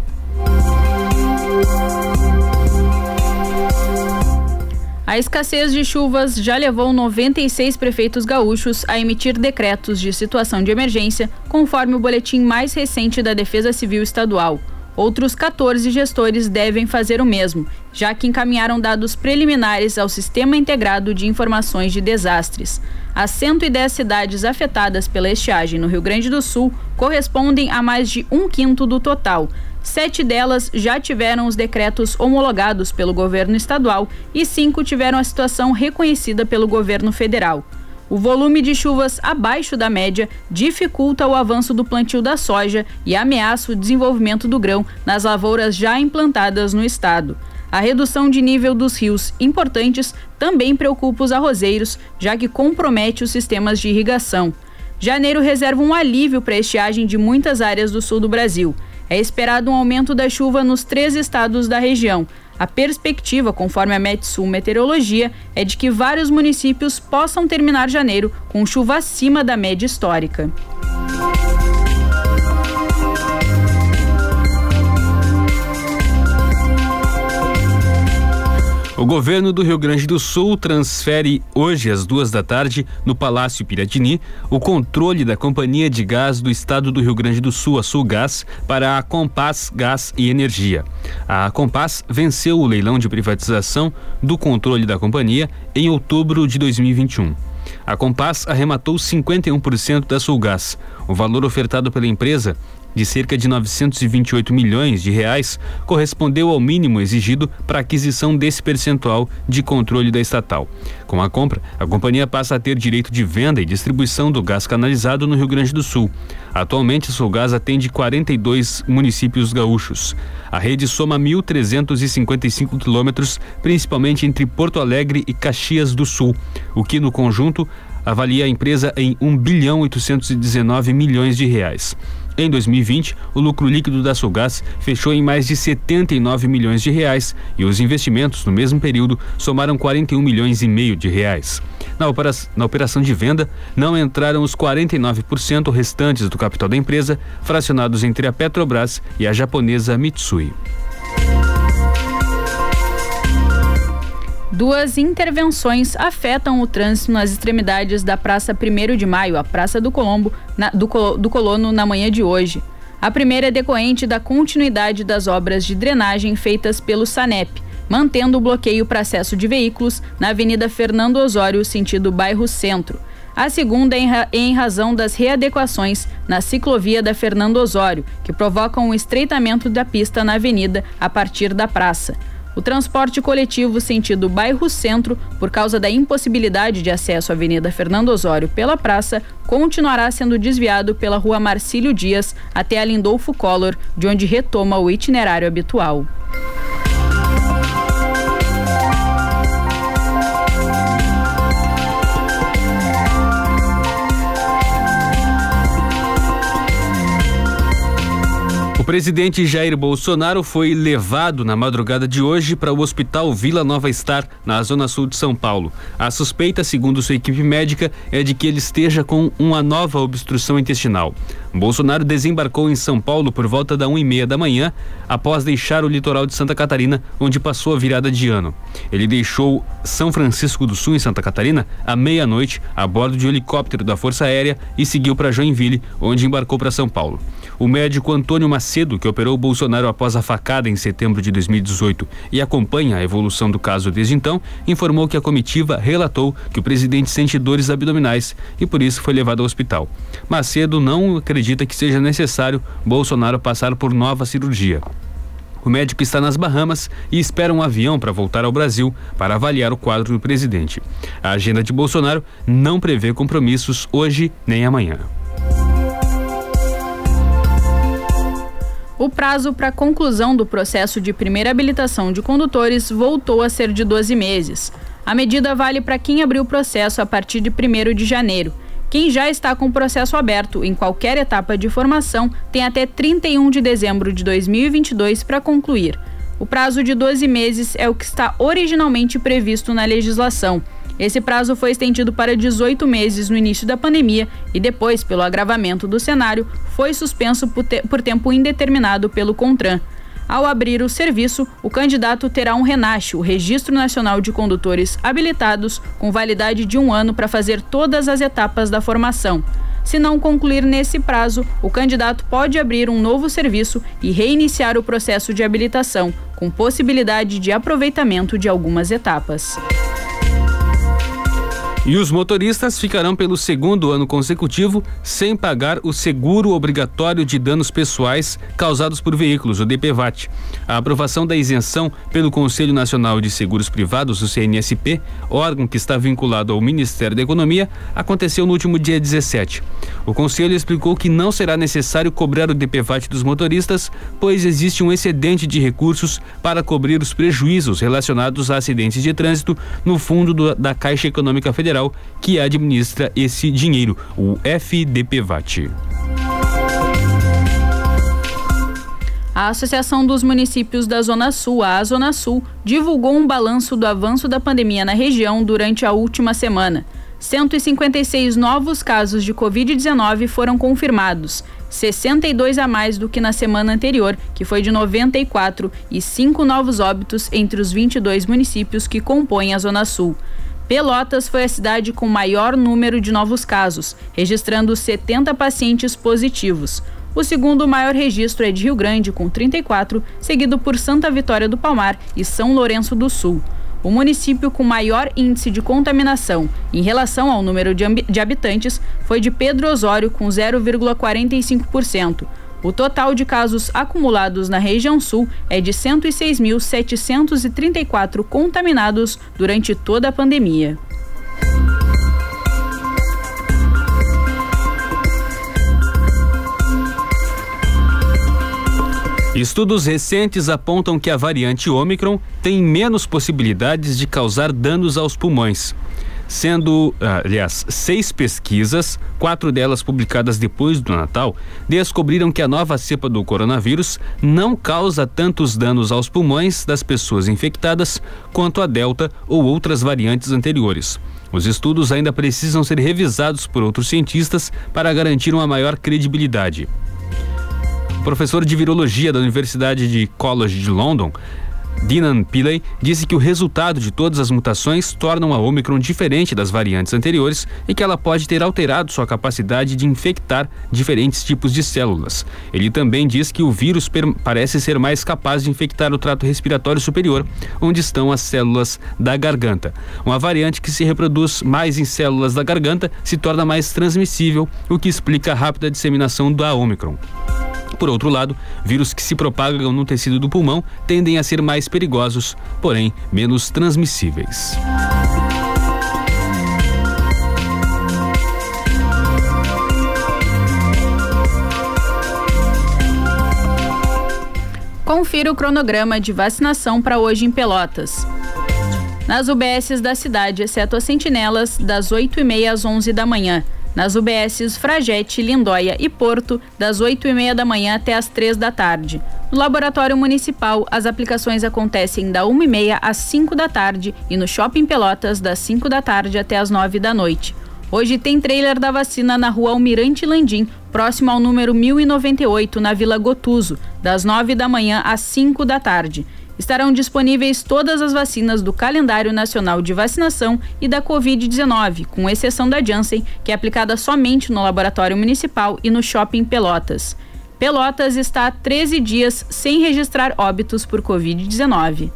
A escassez de chuvas já levou 96 prefeitos gaúchos a emitir decretos de situação de emergência, conforme o boletim mais recente da Defesa Civil Estadual. Outros 14 gestores devem fazer o mesmo, já que encaminharam dados preliminares ao Sistema Integrado de Informações de Desastres. As 110 cidades afetadas pela estiagem no Rio Grande do Sul correspondem a mais de um quinto do total, Sete delas já tiveram os decretos homologados pelo governo estadual e cinco tiveram a situação reconhecida pelo governo federal. O volume de chuvas abaixo da média dificulta o avanço do plantio da soja e ameaça o desenvolvimento do grão nas lavouras já implantadas no estado. A redução de nível dos rios importantes também preocupa os arrozeiros, já que compromete os sistemas de irrigação. Janeiro reserva um alívio para a estiagem de muitas áreas do sul do Brasil. É esperado um aumento da chuva nos três estados da região. A perspectiva, conforme a Metsul Meteorologia, é de que vários municípios possam terminar janeiro com chuva acima da média histórica. O governo do Rio Grande do Sul transfere hoje às duas da tarde, no Palácio Piratini, o controle da Companhia de Gás do Estado do Rio Grande do Sul, a Sulgás, para a Compass Gás e Energia. A Compass venceu o leilão de privatização do controle da companhia em outubro de 2021. A Compass arrematou 51% da Sulgás. O valor ofertado pela empresa de cerca de 928 milhões de reais correspondeu ao mínimo exigido para aquisição desse percentual de controle da estatal. Com a compra, a companhia passa a ter direito de venda e distribuição do gás canalizado no Rio Grande do Sul. Atualmente, Sulgás atende 42 municípios gaúchos. A rede soma 1.355 quilômetros, principalmente entre Porto Alegre e Caxias do Sul, o que no conjunto avalia a empresa em 1 bilhão 819 milhões de reais. Em 2020, o lucro líquido da Sulgás fechou em mais de 79 milhões de reais e os investimentos no mesmo período somaram 41 milhões e meio de reais. Na, na operação de venda, não entraram os 49% restantes do capital da empresa, fracionados entre a Petrobras e a japonesa Mitsui. Duas intervenções afetam o trânsito nas extremidades da Praça 1 de Maio, a Praça do Colombo, na, do, do Colono, na manhã de hoje. A primeira é decorrente da continuidade das obras de drenagem feitas pelo SANEP, mantendo o bloqueio para acesso de veículos na Avenida Fernando Osório, sentido bairro Centro. A segunda é em, ra em razão das readequações na ciclovia da Fernando Osório, que provocam o estreitamento da pista na avenida a partir da praça. O transporte coletivo sentido bairro Centro, por causa da impossibilidade de acesso à Avenida Fernando Osório pela praça, continuará sendo desviado pela Rua Marcílio Dias até a Lindolfo Collor, de onde retoma o itinerário habitual. Presidente Jair Bolsonaro foi levado na madrugada de hoje para o Hospital Vila Nova Star, na zona sul de São Paulo. A suspeita, segundo sua equipe médica, é de que ele esteja com uma nova obstrução intestinal. Bolsonaro desembarcou em São Paulo por volta da uma e meia da manhã, após deixar o litoral de Santa Catarina, onde passou a virada de ano. Ele deixou São Francisco do Sul, em Santa Catarina, à meia-noite, a bordo de um helicóptero da Força Aérea e seguiu para Joinville, onde embarcou para São Paulo. O médico Antônio Macedo, que operou Bolsonaro após a facada em setembro de 2018 e acompanha a evolução do caso desde então, informou que a comitiva relatou que o presidente sente dores abdominais e por isso foi levado ao hospital. Macedo não acredita que seja necessário Bolsonaro passar por nova cirurgia. O médico está nas Bahamas e espera um avião para voltar ao Brasil para avaliar o quadro do presidente. A agenda de Bolsonaro não prevê compromissos hoje nem amanhã. O prazo para conclusão do processo de primeira habilitação de condutores voltou a ser de 12 meses. A medida vale para quem abriu o processo a partir de 1 de janeiro. Quem já está com o processo aberto em qualquer etapa de formação tem até 31 de dezembro de 2022 para concluir. O prazo de 12 meses é o que está originalmente previsto na legislação. Esse prazo foi estendido para 18 meses no início da pandemia e depois, pelo agravamento do cenário, foi suspenso por, te por tempo indeterminado pelo CONTRAN. Ao abrir o serviço, o candidato terá um RENACH, o Registro Nacional de Condutores Habilitados, com validade de um ano para fazer todas as etapas da formação. Se não concluir nesse prazo, o candidato pode abrir um novo serviço e reiniciar o processo de habilitação, com possibilidade de aproveitamento de algumas etapas. E os motoristas ficarão pelo segundo ano consecutivo sem pagar o seguro obrigatório de danos pessoais causados por veículos, o DPVAT. A aprovação da isenção pelo Conselho Nacional de Seguros Privados, o CNSP, órgão que está vinculado ao Ministério da Economia, aconteceu no último dia 17. O Conselho explicou que não será necessário cobrar o DPVAT dos motoristas, pois existe um excedente de recursos para cobrir os prejuízos relacionados a acidentes de trânsito no fundo do, da Caixa Econômica Federal Federal que administra esse dinheiro, o FDPVAT. A Associação dos Municípios da Zona Sul, a Zona Sul, divulgou um balanço do avanço da pandemia na região durante a última semana. 156 novos casos de Covid-19 foram confirmados, 62 a mais do que na semana anterior, que foi de 94, e cinco novos óbitos entre os 22 municípios que compõem a Zona Sul. Pelotas foi a cidade com maior número de novos casos, registrando 70 pacientes positivos. O segundo maior registro é de Rio Grande, com 34, seguido por Santa Vitória do Palmar e São Lourenço do Sul. O município com maior índice de contaminação em relação ao número de, de habitantes foi de Pedro Osório, com 0,45%. O total de casos acumulados na região sul é de 106.734 contaminados durante toda a pandemia. Estudos recentes apontam que a variante Ômicron tem menos possibilidades de causar danos aos pulmões sendo, ah, aliás, seis pesquisas, quatro delas publicadas depois do Natal, descobriram que a nova cepa do coronavírus não causa tantos danos aos pulmões das pessoas infectadas quanto a Delta ou outras variantes anteriores. Os estudos ainda precisam ser revisados por outros cientistas para garantir uma maior credibilidade. O professor de virologia da Universidade de College de London Dinan Pillay disse que o resultado de todas as mutações tornam a Omicron diferente das variantes anteriores e que ela pode ter alterado sua capacidade de infectar diferentes tipos de células. Ele também diz que o vírus parece ser mais capaz de infectar o trato respiratório superior, onde estão as células da garganta. Uma variante que se reproduz mais em células da garganta se torna mais transmissível, o que explica a rápida disseminação da Omicron. Por outro lado, vírus que se propagam no tecido do pulmão tendem a ser mais perigosos, porém menos transmissíveis. Confira o cronograma de vacinação para hoje em Pelotas. Nas UBSs da cidade, exceto as sentinelas, das 8h30 às 11 da manhã nas UBSs Fragete, Lindóia e Porto, das 8 e meia da manhã até as 3 da tarde. No Laboratório Municipal, as aplicações acontecem da 1 e meia às 5 da tarde e no Shopping Pelotas, das 5 da tarde até as 9 da noite. Hoje tem trailer da vacina na rua Almirante Landim, próximo ao número 1098, na Vila Gotuso, das 9 da manhã às 5 da tarde estarão disponíveis todas as vacinas do calendário nacional de vacinação e da Covid-19, com exceção da Janssen, que é aplicada somente no laboratório municipal e no shopping Pelotas. Pelotas está há 13 dias sem registrar óbitos por Covid-19.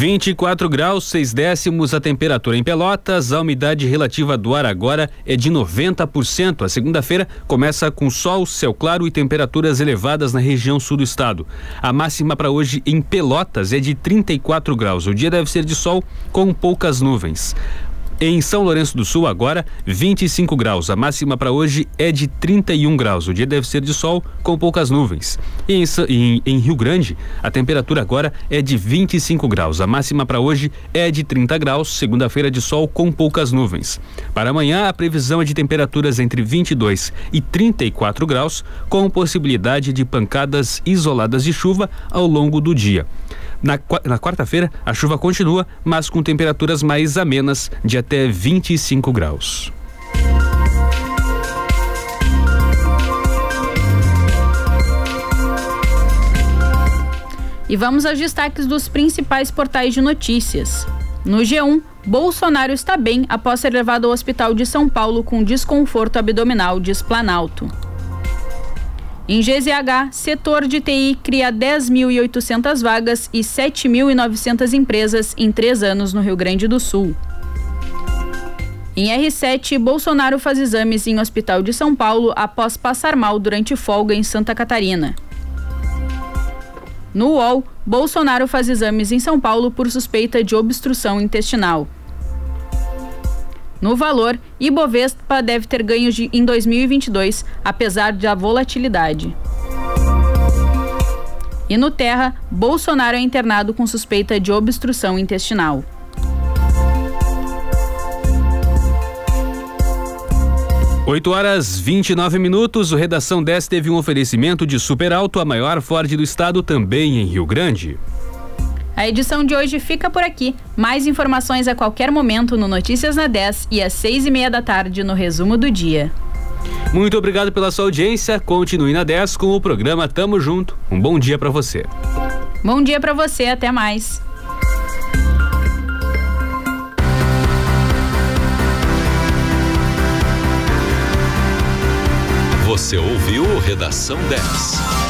24 graus, 6 décimos a temperatura em Pelotas. A umidade relativa do ar agora é de 90%. A segunda-feira começa com sol, céu claro e temperaturas elevadas na região sul do estado. A máxima para hoje em Pelotas é de 34 graus. O dia deve ser de sol com poucas nuvens. Em São Lourenço do Sul, agora 25 graus. A máxima para hoje é de 31 graus. O dia deve ser de sol com poucas nuvens. E em, em, em Rio Grande, a temperatura agora é de 25 graus. A máxima para hoje é de 30 graus. Segunda-feira de sol com poucas nuvens. Para amanhã, a previsão é de temperaturas entre 22 e 34 graus, com possibilidade de pancadas isoladas de chuva ao longo do dia. Na, na quarta-feira, a chuva continua, mas com temperaturas mais amenas, de até 25 graus. E vamos aos destaques dos principais portais de notícias. No G1, Bolsonaro está bem após ser levado ao hospital de São Paulo com desconforto abdominal, diz Planalto. Em GZH, setor de TI cria 10.800 vagas e 7.900 empresas em três anos no Rio Grande do Sul. Em R7, Bolsonaro faz exames em Hospital de São Paulo após passar mal durante folga em Santa Catarina. No UOL, Bolsonaro faz exames em São Paulo por suspeita de obstrução intestinal. No valor, Ibovespa deve ter ganhos de, em 2022, apesar da volatilidade. E no Terra, Bolsonaro é internado com suspeita de obstrução intestinal. Oito horas 29 minutos. O Redação 10 teve um oferecimento de Super Alto, a maior Ford do estado, também em Rio Grande. A edição de hoje fica por aqui. Mais informações a qualquer momento no Notícias na 10 e às seis e meia da tarde no Resumo do Dia. Muito obrigado pela sua audiência. Continue na 10 com o programa Tamo Junto. Um bom dia para você. Bom dia para você. Até mais. Você ouviu Redação 10.